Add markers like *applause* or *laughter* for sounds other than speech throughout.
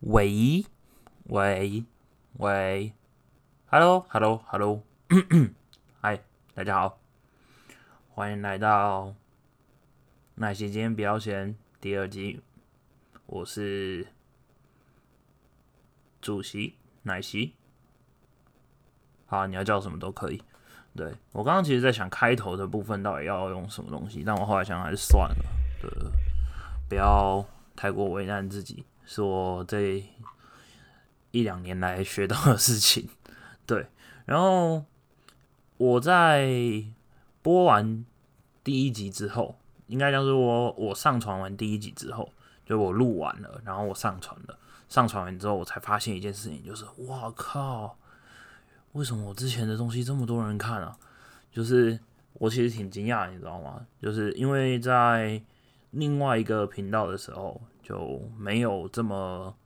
喂喂喂，Hello Hello Hello，嗨，*coughs* 大家好，欢迎来到那些今天比较闲第二集，我是主席奶昔，好，你要叫什么都可以。对我刚刚其实在想开头的部分到底要用什么东西，但我后来想还是算了，对，不要太过为难自己。是我这一两年来学到的事情，对。然后我在播完第一集之后，应该讲是我我上传完第一集之后，就我录完了，然后我上传了。上传完之后，我才发现一件事情，就是哇靠，为什么我之前的东西这么多人看啊？就是我其实挺惊讶，你知道吗？就是因为在另外一个频道的时候。就没有这么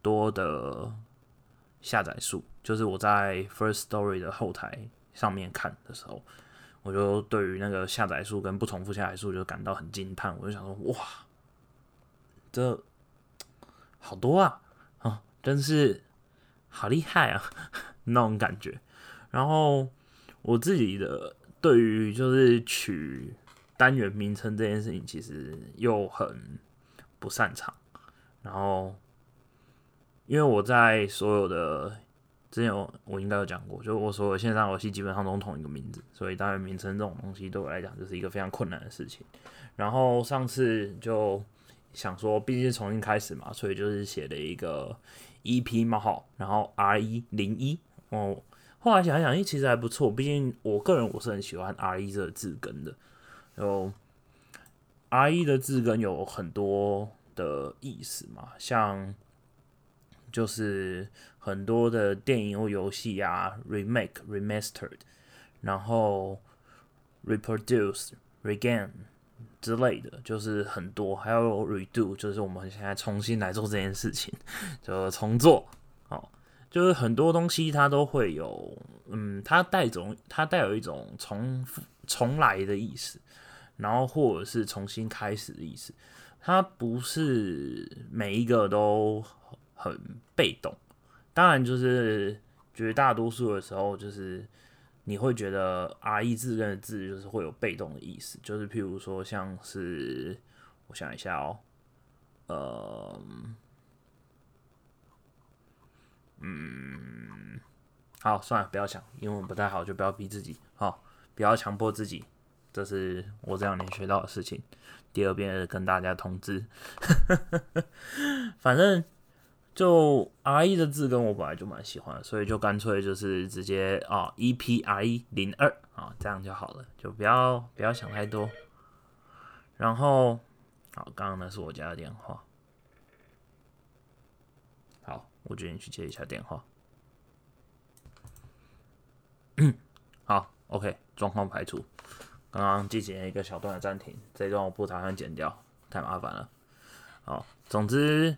多的下载数，就是我在 First Story 的后台上面看的时候，我就对于那个下载数跟不重复下载数就感到很惊叹。我就想说，哇，这好多啊，啊，真是好厉害啊，*laughs* 那种感觉。然后我自己的对于就是取单元名称这件事情，其实又很。不擅长，然后因为我在所有的之前我我应该有讲过，就我所有线上游戏基本上都同一个名字，所以当然名称这种东西对我来讲就是一个非常困难的事情。然后上次就想说，毕竟重新开始嘛，所以就是写了一个 EP 冒号，然后 R 一零一哦。后来想一想，哎，其实还不错，毕竟我个人我是很喜欢 R 一这个字根的，然后。R 一的字根有很多的意思嘛，像就是很多的电影或游戏啊，remake、remastered，然后 reproduce、regain 之类的，就是很多，还有 redo，就是我们现在重新来做这件事情，就重做，哦，就是很多东西它都会有，嗯，它带种，它带有一种重复、重来的意思。然后或者是重新开始的意思，它不是每一个都很被动。当然，就是绝大多数的时候，就是你会觉得 R E 字跟的字就是会有被动的意思。就是譬如说，像是我想一下哦，呃，嗯，好，算了，不要想，英文不太好，就不要逼自己，好，不要强迫自己。这是我这两年学到的事情。第二遍跟大家通知，反正就 R E 的字跟我本来就蛮喜欢，所以就干脆就是直接啊 E P R E 零二啊这样就好了，就不要不要想太多。然后好，刚刚那是我家的电话，好，我决定去接一下电话。*coughs* 好，OK，状况排除。刚刚进行了一个小段的暂停，这一段我不打算剪掉，太麻烦了。好，总之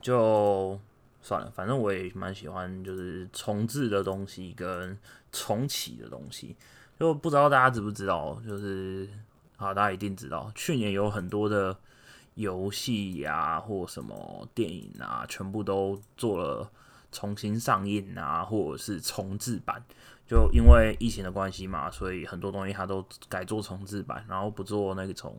就算了，反正我也蛮喜欢就是重置的东西跟重启的东西。就不知道大家知不知道，就是好，大家一定知道，去年有很多的游戏呀或什么电影啊，全部都做了重新上映啊，或者是重置版。就因为疫情的关系嘛，所以很多东西它都改做重置版，然后不做那种，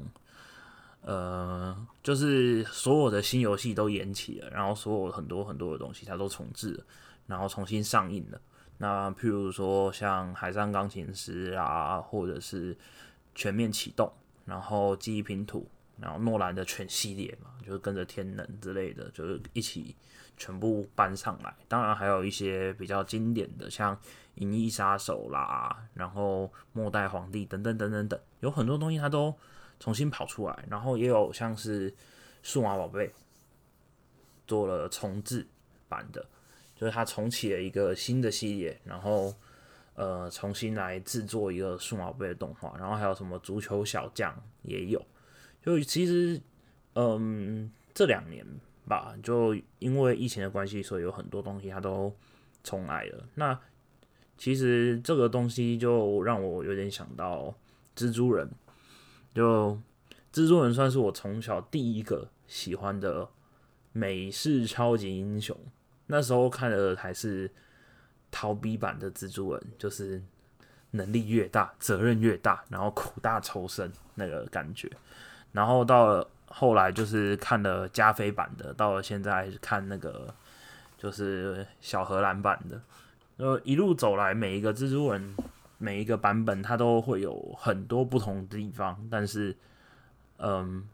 呃，就是所有的新游戏都延期了，然后所有很多很多的东西它都重置，然后重新上映了。那譬如说像《海上钢琴师》啊，或者是《全面启动》，然后《记忆拼图》，然后诺兰的全系列嘛，就是跟着《天能》之类的，就是一起全部搬上来。当然还有一些比较经典的，像。银翼杀手啦，然后末代皇帝等等等等等，有很多东西它都重新跑出来，然后也有像是数码宝贝做了重置版的，就是它重启了一个新的系列，然后呃重新来制作一个数码宝贝的动画，然后还有什么足球小将也有，就其实嗯这两年吧，就因为疫情的关系，所以有很多东西它都重来了，那。其实这个东西就让我有点想到蜘蛛人，就蜘蛛人算是我从小第一个喜欢的美式超级英雄，那时候看的还是逃避版的蜘蛛人，就是能力越大，责任越大，然后苦大仇深那个感觉。然后到了后来，就是看了加菲版的，到了现在看那个就是小荷兰版的。呃，一路走来，每一个蜘蛛人每一个版本，它都会有很多不同的地方，但是，嗯。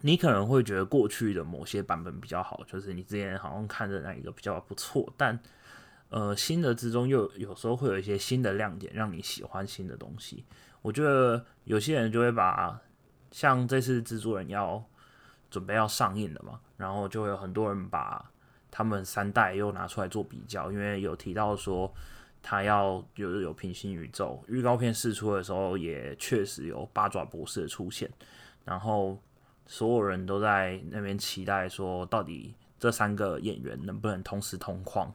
你可能会觉得过去的某些版本比较好，就是你之前好像看的那一个比较不错，但呃新的之中又有时候会有一些新的亮点，让你喜欢新的东西。我觉得有些人就会把像这次蜘蛛人要准备要上映的嘛，然后就会有很多人把他们三代又拿出来做比较，因为有提到说他要有有平行宇宙，预告片试出的时候也确实有八爪博士的出现，然后。所有人都在那边期待说，到底这三个演员能不能同时同框，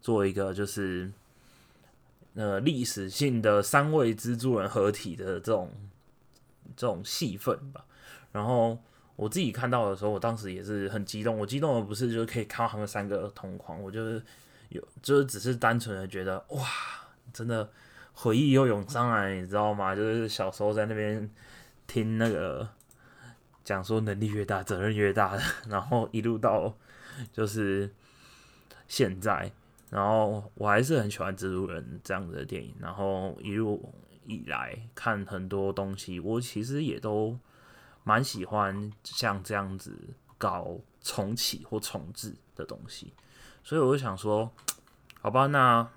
做一个就是呃历史性的三位蜘蛛人合体的这种这种戏份吧。然后我自己看到的时候，我当时也是很激动。我激动的不是就是可以看到他们三个同框，我就是有就是只是单纯的觉得哇，真的回忆又涌上来，你知道吗？就是小时候在那边听那个。讲说能力越大，责任越大，*laughs* 然后一路到就是现在，然后我还是很喜欢蜘蛛人这样子的电影，然后一路以来看很多东西，我其实也都蛮喜欢像这样子搞重启或重置的东西，所以我就想说，好吧，那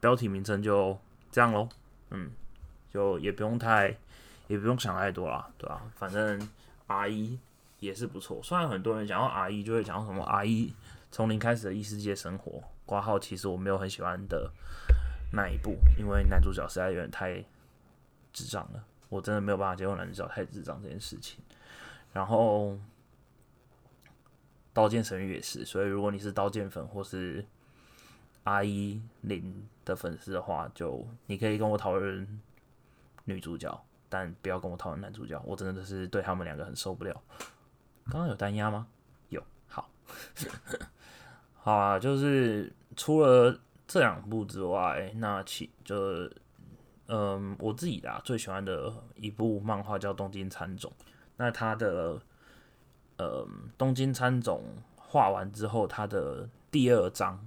标题名称就这样喽，嗯，就也不用太，也不用想太多啦，对吧？反正。R 一也是不错，虽然很多人讲到 R 一就会讲到什么 R 一从零开始的异世界生活，挂号其实我没有很喜欢的那一部，因为男主角实在有点太智障了，我真的没有办法接受男主角太智障这件事情。然后刀剑神域也是，所以如果你是刀剑粉或是 R 一零的粉丝的话，就你可以跟我讨论女主角。但不要跟我讨论男主角，我真的是对他们两个很受不了。刚刚有单压吗？有，好，*laughs* 好啊，就是除了这两部之外，那其就嗯，我自己的最喜欢的一部漫画叫《东京参种》。那它的呃，《东京参种》画完之后，它的第二章，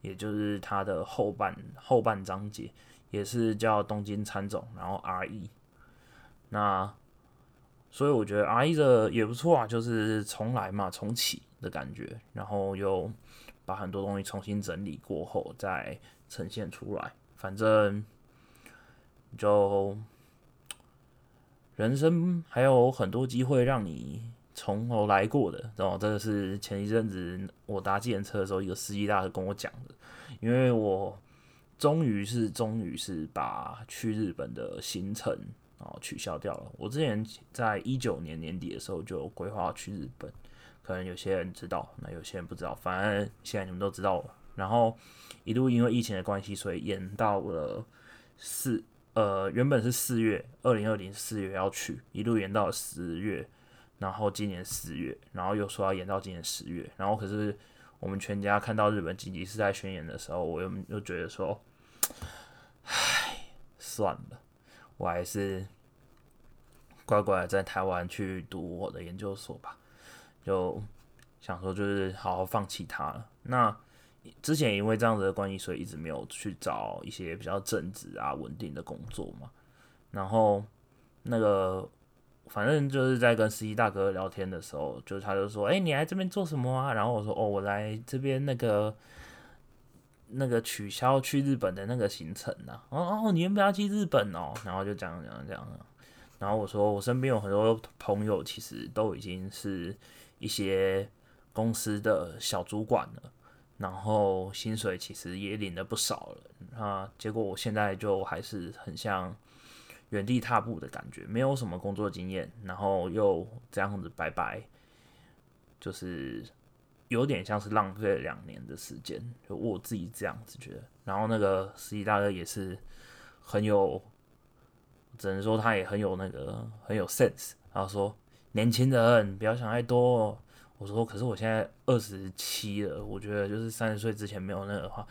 也就是它的后半后半章节。也是叫东京参种，然后 R E，那所以我觉得 R E 的也不错啊，就是重来嘛，重启的感觉，然后又把很多东西重新整理过后再呈现出来，反正就人生还有很多机会让你从头来过的，然后这个是前一阵子我搭计程车的时候，一个司机大哥跟我讲的，因为我。终于是，终于是把去日本的行程哦取消掉了。我之前在一九年年底的时候就规划去日本，可能有些人知道，那有些人不知道。反正现在你们都知道了。然后一路因为疫情的关系，所以延到了四呃，原本是四月，二零二零四月要去，一路延到十月，然后今年四月，然后又说要延到今年十月。然后可是我们全家看到日本紧急事态宣言的时候，我又又觉得说。唉，算了，我还是乖乖在台湾去读我的研究所吧。就想说，就是好好放弃它了。那之前因为这样子的关系，所以一直没有去找一些比较正直啊、稳定的工作嘛。然后那个，反正就是在跟司机大哥聊天的时候，就是他就说：“哎，你来这边做什么啊？”然后我说：“哦，我来这边那个。”那个取消去日本的那个行程呢？哦哦，你原本要去日本哦，然后就讲讲讲，然后我说我身边有很多朋友，其实都已经是一些公司的小主管了，然后薪水其实也领了不少了啊。结果我现在就还是很像原地踏步的感觉，没有什么工作经验，然后又这样子拜拜，就是。有点像是浪费了两年的时间，就我自己这样子觉得。然后那个司机大哥也是很有，只能说他也很有那个很有 sense。然后说年轻人不要想太多。我说，可是我现在二十七了，我觉得就是三十岁之前没有那个的话，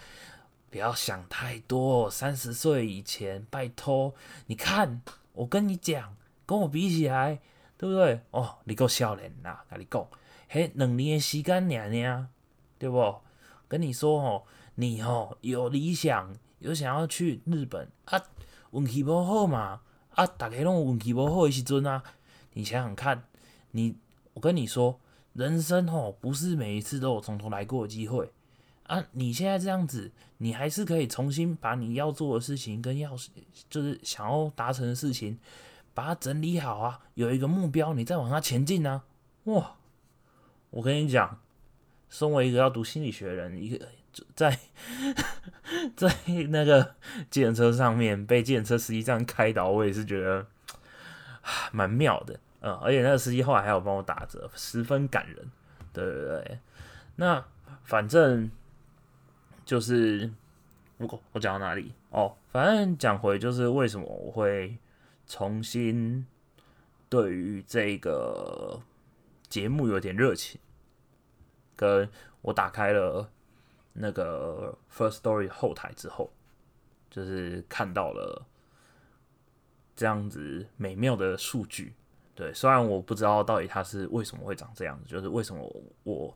不要想太多。三十岁以前，拜托，你看，我跟你讲，跟我比起来，对不对？哦，你够少年啦，跟你讲，嘿，两年的时间尔尔，对不？跟你说哦，你哦有理想，有想要去日本啊，运气不好嘛，啊，大家拢运气不好的时阵啊，你想想看，你，我跟你说。人生哦，不是每一次都有从头来过的机会啊！你现在这样子，你还是可以重新把你要做的事情跟要就是想要达成的事情，把它整理好啊，有一个目标，你再往上前进呢。哇！我跟你讲，身为一个要读心理学的人，一个在 *laughs* 在那个计程车上面被计程车司机这样开导，我也是觉得蛮妙的。嗯，而且那个司机后来还有帮我打折，十分感人。对对对，那反正就是我我讲到哪里哦？反正讲回就是为什么我会重新对于这个节目有点热情，跟我打开了那个 First Story 后台之后，就是看到了这样子美妙的数据。对，虽然我不知道到底它是为什么会长这样子，就是为什么我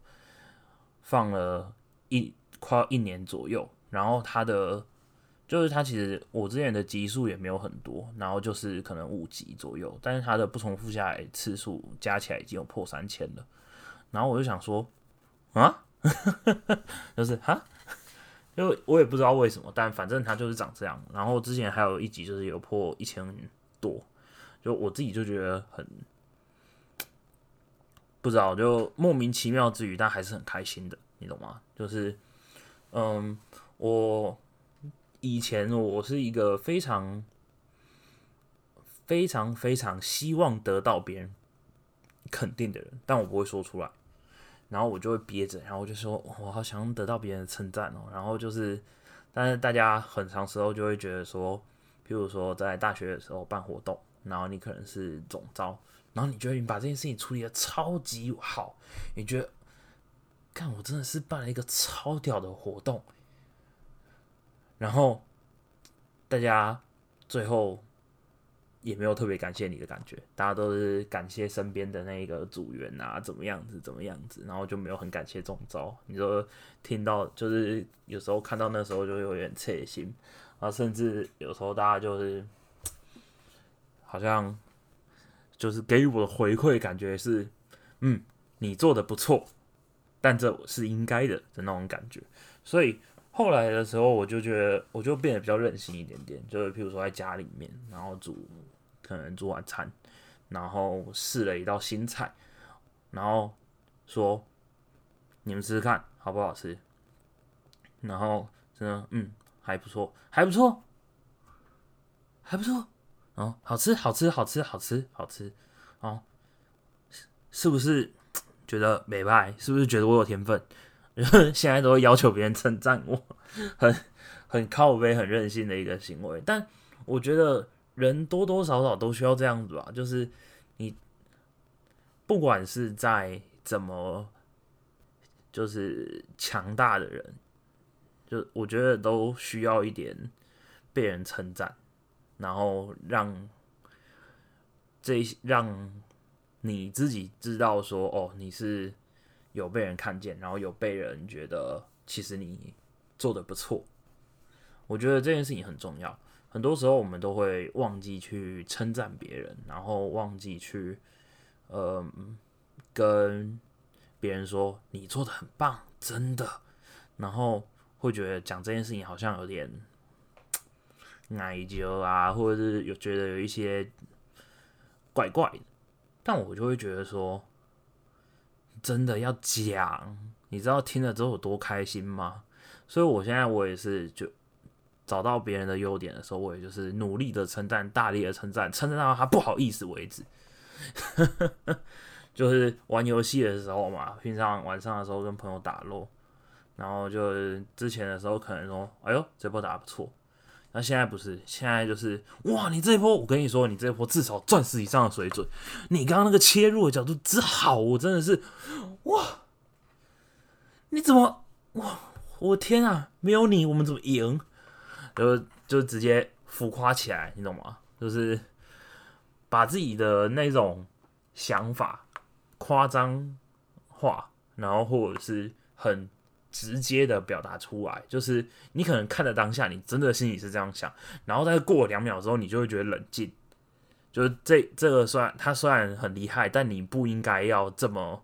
放了一快要一年左右，然后它的就是它其实我之前的集数也没有很多，然后就是可能五集左右，但是它的不重复下来次数加起来已经有破三千了，然后我就想说啊，*laughs* 就是哈，因为我也不知道为什么，但反正它就是长这样。然后之前还有一集就是有破一千多。就我自己就觉得很不知道，就莫名其妙之余，但还是很开心的，你懂吗？就是，嗯，我以前我是一个非常非常非常希望得到别人肯定的人，但我不会说出来，然后我就会憋着，然后我就说我好想得到别人的称赞哦，然后就是，但是大家很长时候就会觉得说，譬如说在大学的时候办活动。然后你可能是总招，然后你觉得你把这件事情处理的超级好，你觉得，看我真的是办了一个超屌的活动，然后大家最后也没有特别感谢你的感觉，大家都是感谢身边的那一个组员啊，怎么样子怎么样子，然后就没有很感谢总招。你说听到就是有时候看到那时候就有点切心，然后，甚至有时候大家就是。好像就是给予我的回馈，感觉是，嗯，你做的不错，但这是应该的的那种感觉。所以后来的时候，我就觉得我就变得比较任性一点点，就是譬如说在家里面，然后煮可能煮晚餐，然后试了一道新菜，然后说你们试试看好不好吃，然后真的嗯还不错，还不错，还不错。哦，好吃，好吃，好吃，好吃，好吃，哦，是不是觉得美败？是不是觉得我有天分？*laughs* 现在都会要求别人称赞我，很很靠背、很任性的一个行为。但我觉得人多多少少都需要这样子吧，就是你不管是在怎么就是强大的人，就我觉得都需要一点被人称赞。然后让这让你自己知道说，哦，你是有被人看见，然后有被人觉得其实你做的不错。我觉得这件事情很重要。很多时候我们都会忘记去称赞别人，然后忘记去呃跟别人说你做的很棒，真的。然后会觉得讲这件事情好像有点。奶酒啊，或者是有觉得有一些怪怪的，但我就会觉得说，真的要讲，你知道听了之后有多开心吗？所以我现在我也是就找到别人的优点的时候，我也就是努力的称赞，大力的称赞，称赞到他不好意思为止。*laughs* 就是玩游戏的时候嘛，平常晚上的时候跟朋友打咯，然后就之前的时候可能说，哎呦这波打不错。那现在不是，现在就是哇，你这一波，我跟你说，你这一波至少钻石以上的水准，你刚刚那个切入的角度之好，我真的是哇，你怎么哇，我天啊，没有你我们怎么赢？就就直接浮夸起来，你懂吗？就是把自己的那种想法夸张化，然后或者是很。直接的表达出来，就是你可能看的当下，你真的心里是这样想，然后再过两秒之后，你就会觉得冷静。就是这这个虽然他虽然很厉害，但你不应该要这么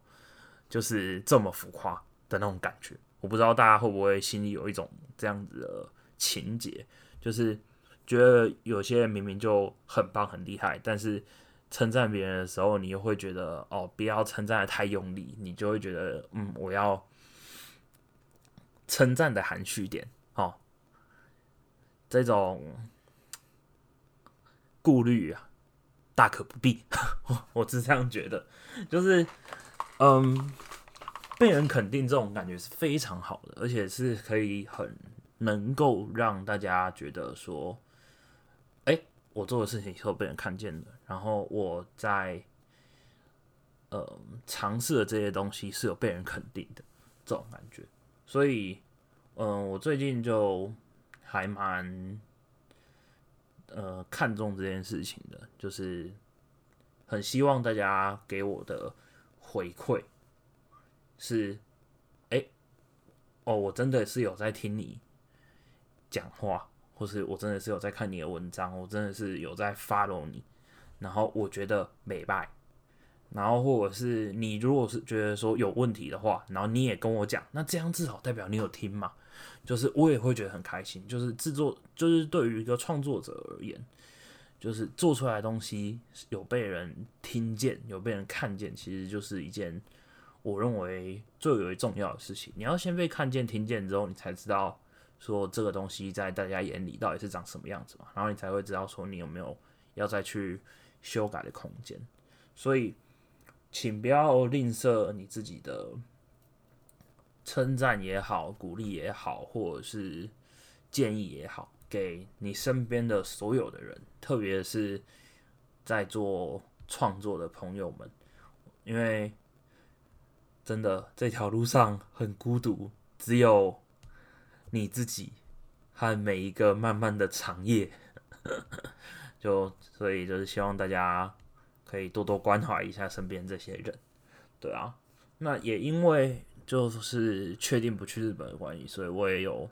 就是这么浮夸的那种感觉。我不知道大家会不会心里有一种这样子的情节，就是觉得有些人明明就很棒很厉害，但是称赞别人的时候，你又会觉得哦，不要称赞的太用力，你就会觉得嗯，我要。称赞的含蓄点，哦，这种顾虑啊，大可不必。我 *laughs* 我是这样觉得，就是，嗯，被人肯定这种感觉是非常好的，而且是可以很能够让大家觉得说，哎，我做的事情是有被人看见的，然后我在，呃，尝试的这些东西是有被人肯定的这种感觉。所以，嗯，我最近就还蛮呃看重这件事情的，就是很希望大家给我的回馈是，哎，哦，我真的是有在听你讲话，或是我真的是有在看你的文章，我真的是有在 follow 你，然后我觉得美拜。然后，或者是你如果是觉得说有问题的话，然后你也跟我讲，那这样至少代表你有听嘛，就是我也会觉得很开心。就是制作，就是对于一个创作者而言，就是做出来的东西有被人听见，有被人看见，其实就是一件我认为最为重要的事情。你要先被看见、听见之后，你才知道说这个东西在大家眼里到底是长什么样子嘛，然后你才会知道说你有没有要再去修改的空间。所以。请不要吝啬你自己的称赞也好，鼓励也好，或者是建议也好，给你身边的所有的人，特别是在做创作的朋友们，因为真的这条路上很孤独，只有你自己和每一个漫漫的长夜，*laughs* 就所以就是希望大家。可以多多关怀一下身边这些人，对啊，那也因为就是确定不去日本的关系，所以我也有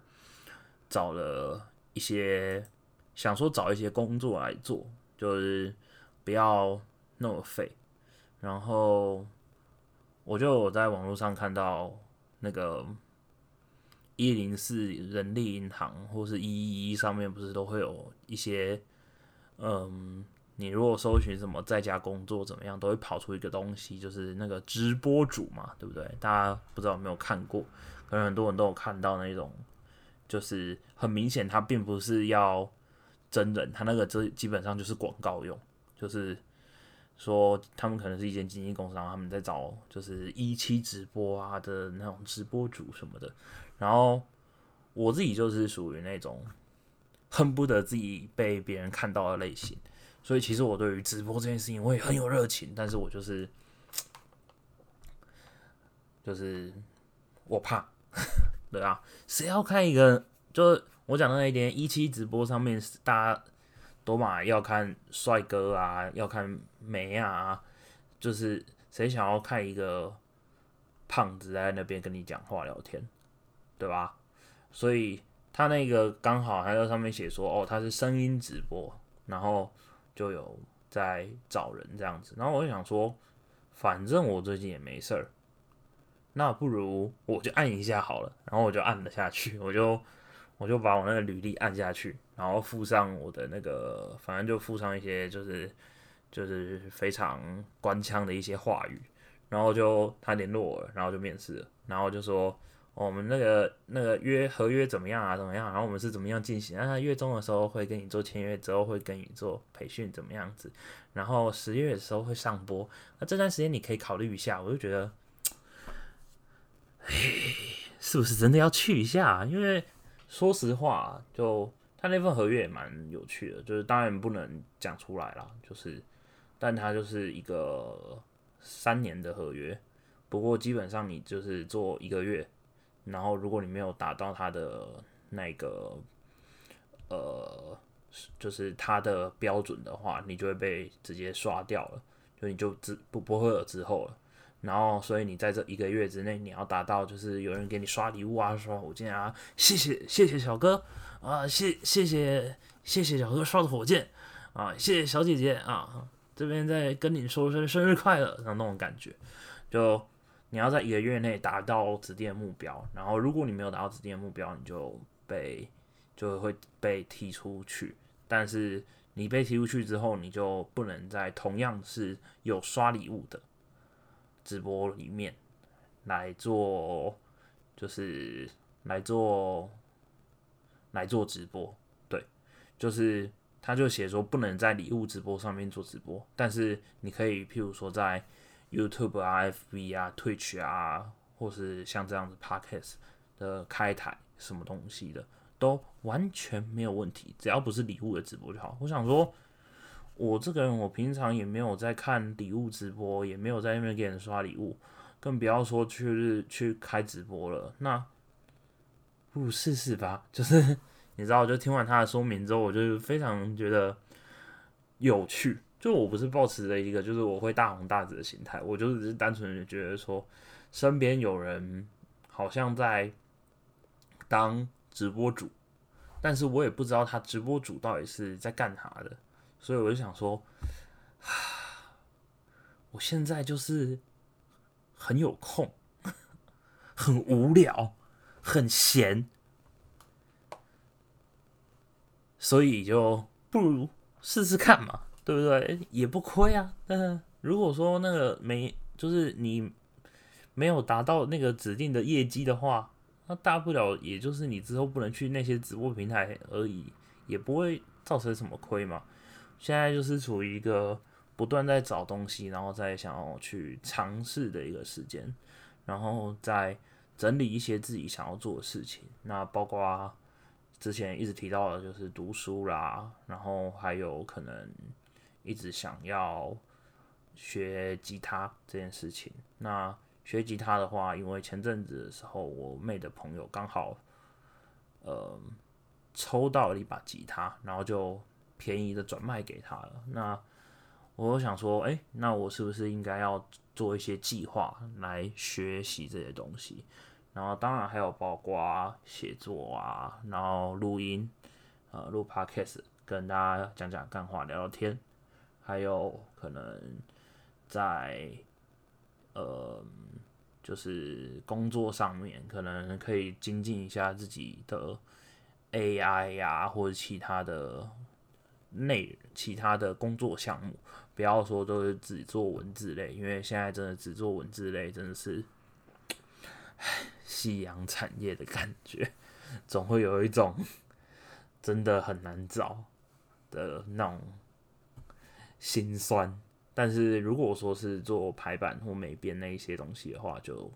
找了一些想说找一些工作来做，就是不要那么废。然后我就在网络上看到那个一零四人力银行或是一一一上面不是都会有一些嗯。你如果搜寻什么在家工作怎么样，都会跑出一个东西，就是那个直播主嘛，对不对？大家不知道有没有看过？可能很多人都有看到那种，就是很明显他并不是要真人，他那个这基本上就是广告用，就是说他们可能是一间经纪公司，然后他们在找就是一期直播啊的那种直播主什么的。然后我自己就是属于那种恨不得自己被别人看到的类型。所以其实我对于直播这件事情我也很有热情，但是我就是就是我怕，*laughs* 对啊，谁要看一个？就是我讲的那一点，一期直播上面大家都嘛要看帅哥啊，要看美啊，就是谁想要看一个胖子在那边跟你讲话聊天，对吧？所以他那个刚好还在上面写说，哦，他是声音直播，然后。就有在找人这样子，然后我就想说，反正我最近也没事儿，那不如我就按一下好了。然后我就按了下去，我就我就把我那个履历按下去，然后附上我的那个，反正就附上一些就是就是非常官腔的一些话语，然后就他联络我，然后就面试了，然后就说。我们那个那个约合约怎么样啊？怎么样？然后我们是怎么样进行？那他月中的时候会跟你做签约，之后会跟你做培训，怎么样子？然后十月的时候会上播。那这段时间你可以考虑一下。我就觉得，是不是真的要去一下？因为说实话，就他那份合约也蛮有趣的，就是当然不能讲出来啦，就是，但他就是一个三年的合约，不过基本上你就是做一个月，然后如果你没有达到他的那个呃，就是他的标准的话，你就会被直接刷掉了，就你就之不不会有之后了。然后，所以你在这一个月之内，你要达到就是有人给你刷礼物啊，说火箭啊，谢谢谢谢小哥啊，谢谢谢谢谢小哥刷的火箭啊，谢谢小姐姐啊，这边在跟你说声生日快乐，然后那种感觉，就你要在一个月内达到指定的目标，然后如果你没有达到指定的目标，你就被就会被踢出去，但是你被踢出去之后，你就不能在同样是有刷礼物的。直播里面来做，就是来做来做直播，对，就是他就写说不能在礼物直播上面做直播，但是你可以譬如说在 YouTube 啊、FB 啊、Twitch 啊，或是像这样子 Podcast 的开台什么东西的，都完全没有问题，只要不是礼物的直播就好。我想说。我这个人，我平常也没有在看礼物直播，也没有在那边给人刷礼物，更不要说去去开直播了。那不如试试吧。就是 *laughs* 你知道，就听完他的说明之后，我就非常觉得有趣。就我不是抱持着一个就是我会大红大紫的心态，我就只是单纯的觉得说，身边有人好像在当直播主，但是我也不知道他直播主到底是在干啥的。所以我就想说，我现在就是很有空，*laughs* 很无聊，很闲，所以就不如试试看嘛，对不对？也不亏啊。但是如果说那个没，就是你没有达到那个指定的业绩的话，那大不了也就是你之后不能去那些直播平台而已，也不会造成什么亏嘛。现在就是处于一个不断在找东西，然后再想要去尝试的一个时间，然后再整理一些自己想要做的事情。那包括之前一直提到的，就是读书啦，然后还有可能一直想要学吉他这件事情。那学吉他的话，因为前阵子的时候，我妹的朋友刚好呃抽到了一把吉他，然后就。便宜的转卖给他了。那我想说，哎，那我是不是应该要做一些计划来学习这些东西？然后当然还有包括写作啊，然后录音，呃，录 podcast 跟大家讲讲干话、聊聊天，还有可能在呃，就是工作上面可能可以精进一下自己的 AI 呀，或者其他的。内其他的工作项目，不要说都是只做文字类，因为现在真的只做文字类，真的是，夕阳产业的感觉，总会有一种真的很难找的那种心酸。但是如果说是做排版或美编那一些东西的话，就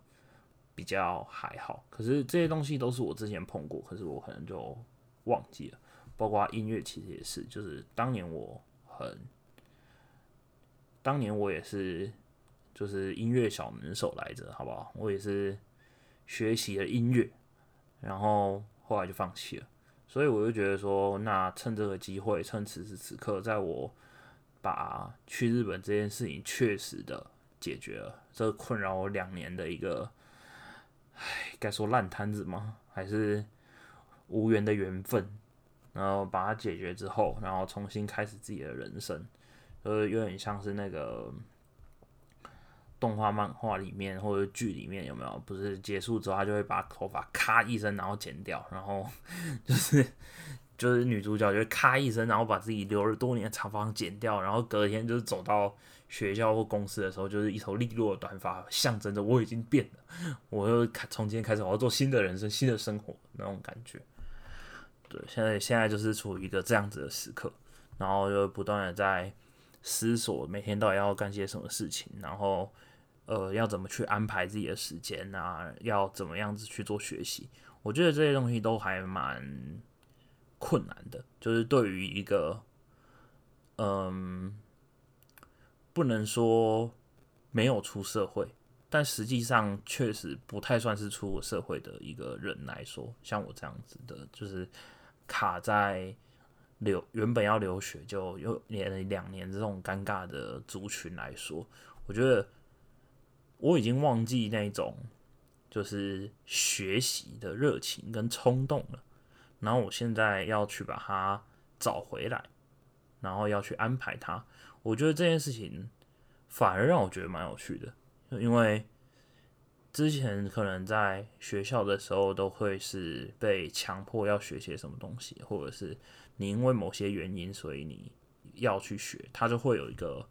比较还好。可是这些东西都是我之前碰过，可是我可能就忘记了。包括音乐其实也是，就是当年我很，当年我也是，就是音乐小能手来着，好不好？我也是学习了音乐，然后后来就放弃了。所以我就觉得说，那趁这个机会，趁此时此刻，在我把去日本这件事情确实的解决了，这困扰我两年的一个，唉，该说烂摊子吗？还是无缘的缘分？然后把它解决之后，然后重新开始自己的人生，呃，有点像是那个动画、漫画里面或者剧里面有没有？不是结束之后，他就会把头发咔一声，然后剪掉，然后 *laughs* 就是就是女主角就咔一声，然后把自己留了多年的长发剪掉，然后隔天就是走到学校或公司的时候，就是一头利落的短发，象征着我已经变了，我又开从今天开始我要做新的人生、新的生活那种感觉。对，现在现在就是处于一个这样子的时刻，然后就不断的在思索每天到底要干些什么事情，然后呃要怎么去安排自己的时间啊，要怎么样子去做学习。我觉得这些东西都还蛮困难的，就是对于一个嗯，不能说没有出社会，但实际上确实不太算是出过社会的一个人来说，像我这样子的，就是卡在留原本要留学就又连了两年这种尴尬的族群来说，我觉得我已经忘记那种就是学习的热情跟冲动了。然后我现在要去把它找回来，然后要去安排它。我觉得这件事情反而让我觉得蛮有趣的，因为之前可能在学校的时候都会是被强迫要学些什么东西，或者是你因为某些原因，所以你要去学，它就会有一个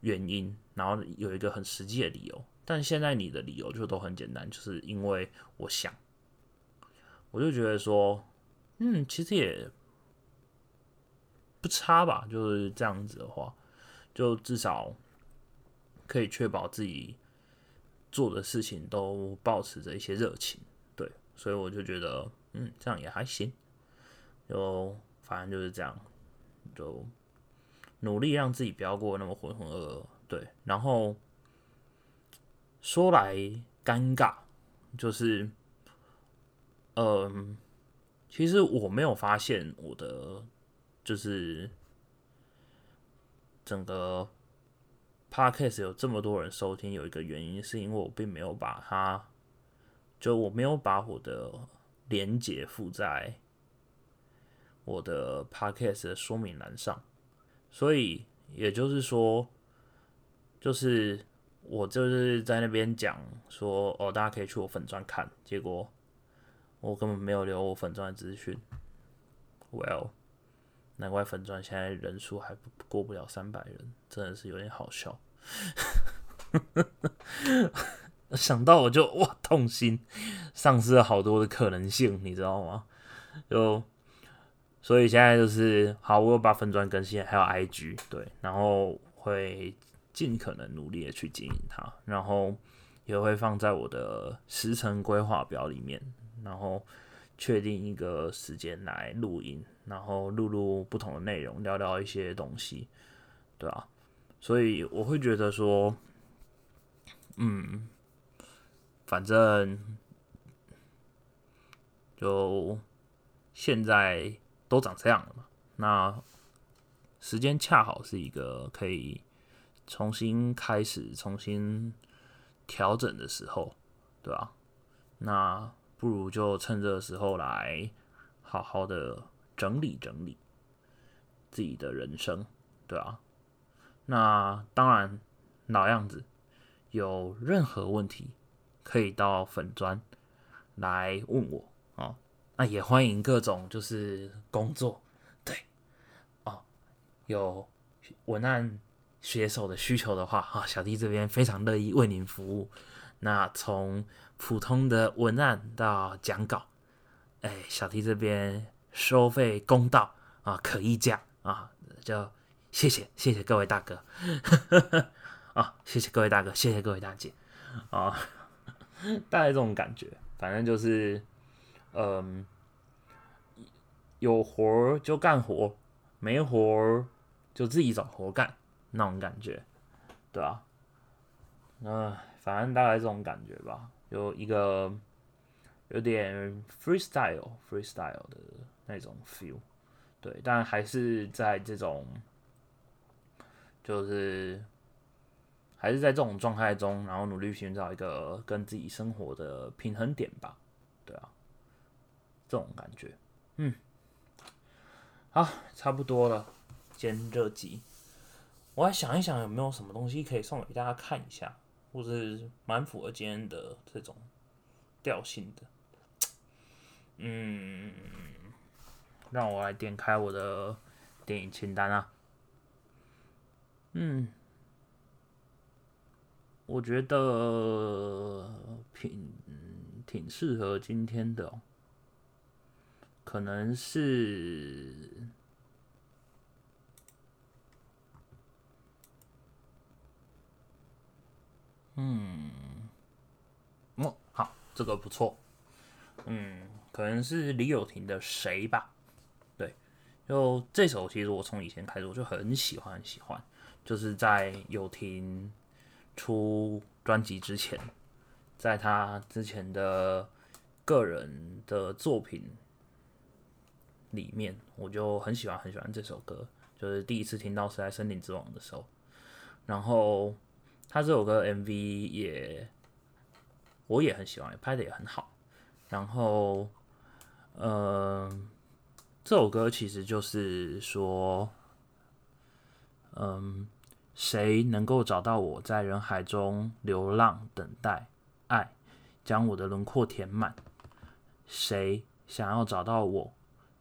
原因，然后有一个很实际的理由。但现在你的理由就都很简单，就是因为我想，我就觉得说。嗯，其实也不差吧，就是这样子的话，就至少可以确保自己做的事情都保持着一些热情，对，所以我就觉得，嗯，这样也还行，就反正就是这样，就努力让自己不要过那么浑浑噩噩，对，然后说来尴尬，就是，嗯。其实我没有发现我的就是整个 podcast 有这么多人收听，有一个原因是因为我并没有把它，就我没有把我的连接附在我的 podcast 的说明栏上，所以也就是说，就是我就是在那边讲说哦，大家可以去我粉专看，结果。我根本没有留我粉钻的资讯，Well，难怪粉钻现在人数还过不了三百人，真的是有点好笑。*laughs* 想到我就哇痛心，丧失了好多的可能性，你知道吗？就所以现在就是好，我有把粉钻更新，还有 IG 对，然后会尽可能努力的去经营它，然后也会放在我的时程规划表里面。然后确定一个时间来录音，然后录录不同的内容，聊聊一些东西，对啊，所以我会觉得说，嗯，反正就现在都长这样了嘛。那时间恰好是一个可以重新开始、重新调整的时候，对吧？那。不如就趁这个时候来好好的整理整理自己的人生，对啊。那当然老样子，有任何问题可以到粉砖来问我啊。那也欢迎各种就是工作，对哦，有文案写手的需求的话啊，小弟这边非常乐意为您服务。那从普通的文案到讲稿，哎，小 T 这边收费公道啊，可议价啊，就谢谢谢谢各位大哥，*laughs* 啊，谢谢各位大哥，谢谢各位大姐，啊，*laughs* 大概这种感觉，反正就是，嗯，有活就干活，没活就自己找活干那种感觉，对吧？那反正大概这种感觉吧。有一个有点 freestyle freestyle 的那种 feel，对，但还是在这种就是还是在这种状态中，然后努力寻找一个跟自己生活的平衡点吧，对啊，这种感觉，嗯，好，差不多了，今天这集，我来想一想有没有什么东西可以送给大家看一下。或是蛮符合今天的这种调性的，嗯，让我来点开我的电影清单啊，嗯，我觉得挺挺适合今天的，可能是。嗯，哦，好，这个不错。嗯，可能是李友廷的谁吧？对，就这首其实我从以前开始我就很喜欢很喜欢，就是在友廷出专辑之前，在他之前的个人的作品里面，我就很喜欢很喜欢这首歌。就是第一次听到是在《森林之王》的时候，然后他这首歌 MV 也我也很喜欢，拍的也很好。然后，嗯，这首歌其实就是说，嗯，谁能够找到我在人海中流浪等待爱，将我的轮廓填满？谁想要找到我？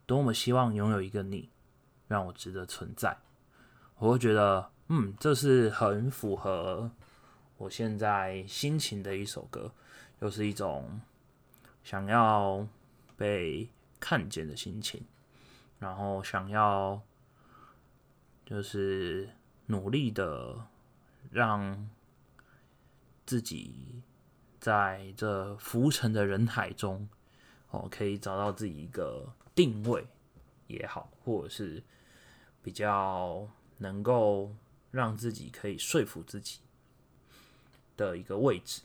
多么希望拥有一个你。让我值得存在，我会觉得，嗯，这是很符合我现在心情的一首歌，又是一种想要被看见的心情，然后想要就是努力的让自己在这浮沉的人海中，哦，可以找到自己一个定位也好，或者是。比较能够让自己可以说服自己的一个位置，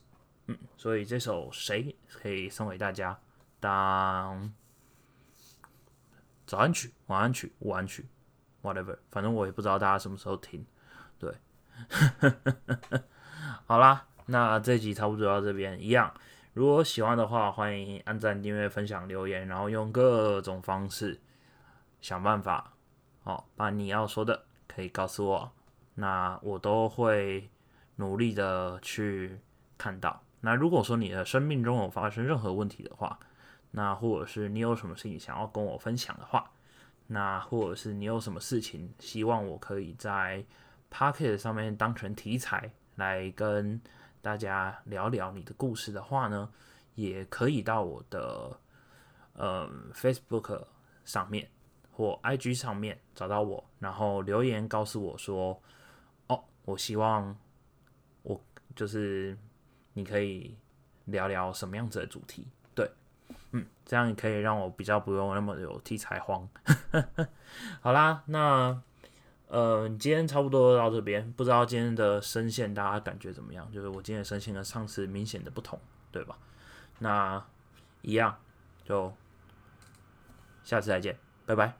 嗯，所以这首谁可以送给大家当早安曲、晚安曲、午安曲，whatever，反正我也不知道大家什么时候听。对，*laughs* 好啦，那这集差不多到这边一样。如果喜欢的话，欢迎按赞、订阅、分享、留言，然后用各种方式想办法。好，把你要说的可以告诉我，那我都会努力的去看到。那如果说你的生命中有发生任何问题的话，那或者是你有什么事情想要跟我分享的话，那或者是你有什么事情希望我可以在 Pocket 上面当成题材来跟大家聊聊你的故事的话呢，也可以到我的呃 Facebook 上面。或 IG 上面找到我，然后留言告诉我说：“哦，我希望就是你可以聊聊什么样子的主题。”对，嗯，这样也可以让我比较不用那么有题材慌。*laughs* 好啦，那呃，今天差不多到这边，不知道今天的声线大家感觉怎么样？就是我今天的声线跟上次明显的不同，对吧？那一样，就下次再见。拜拜。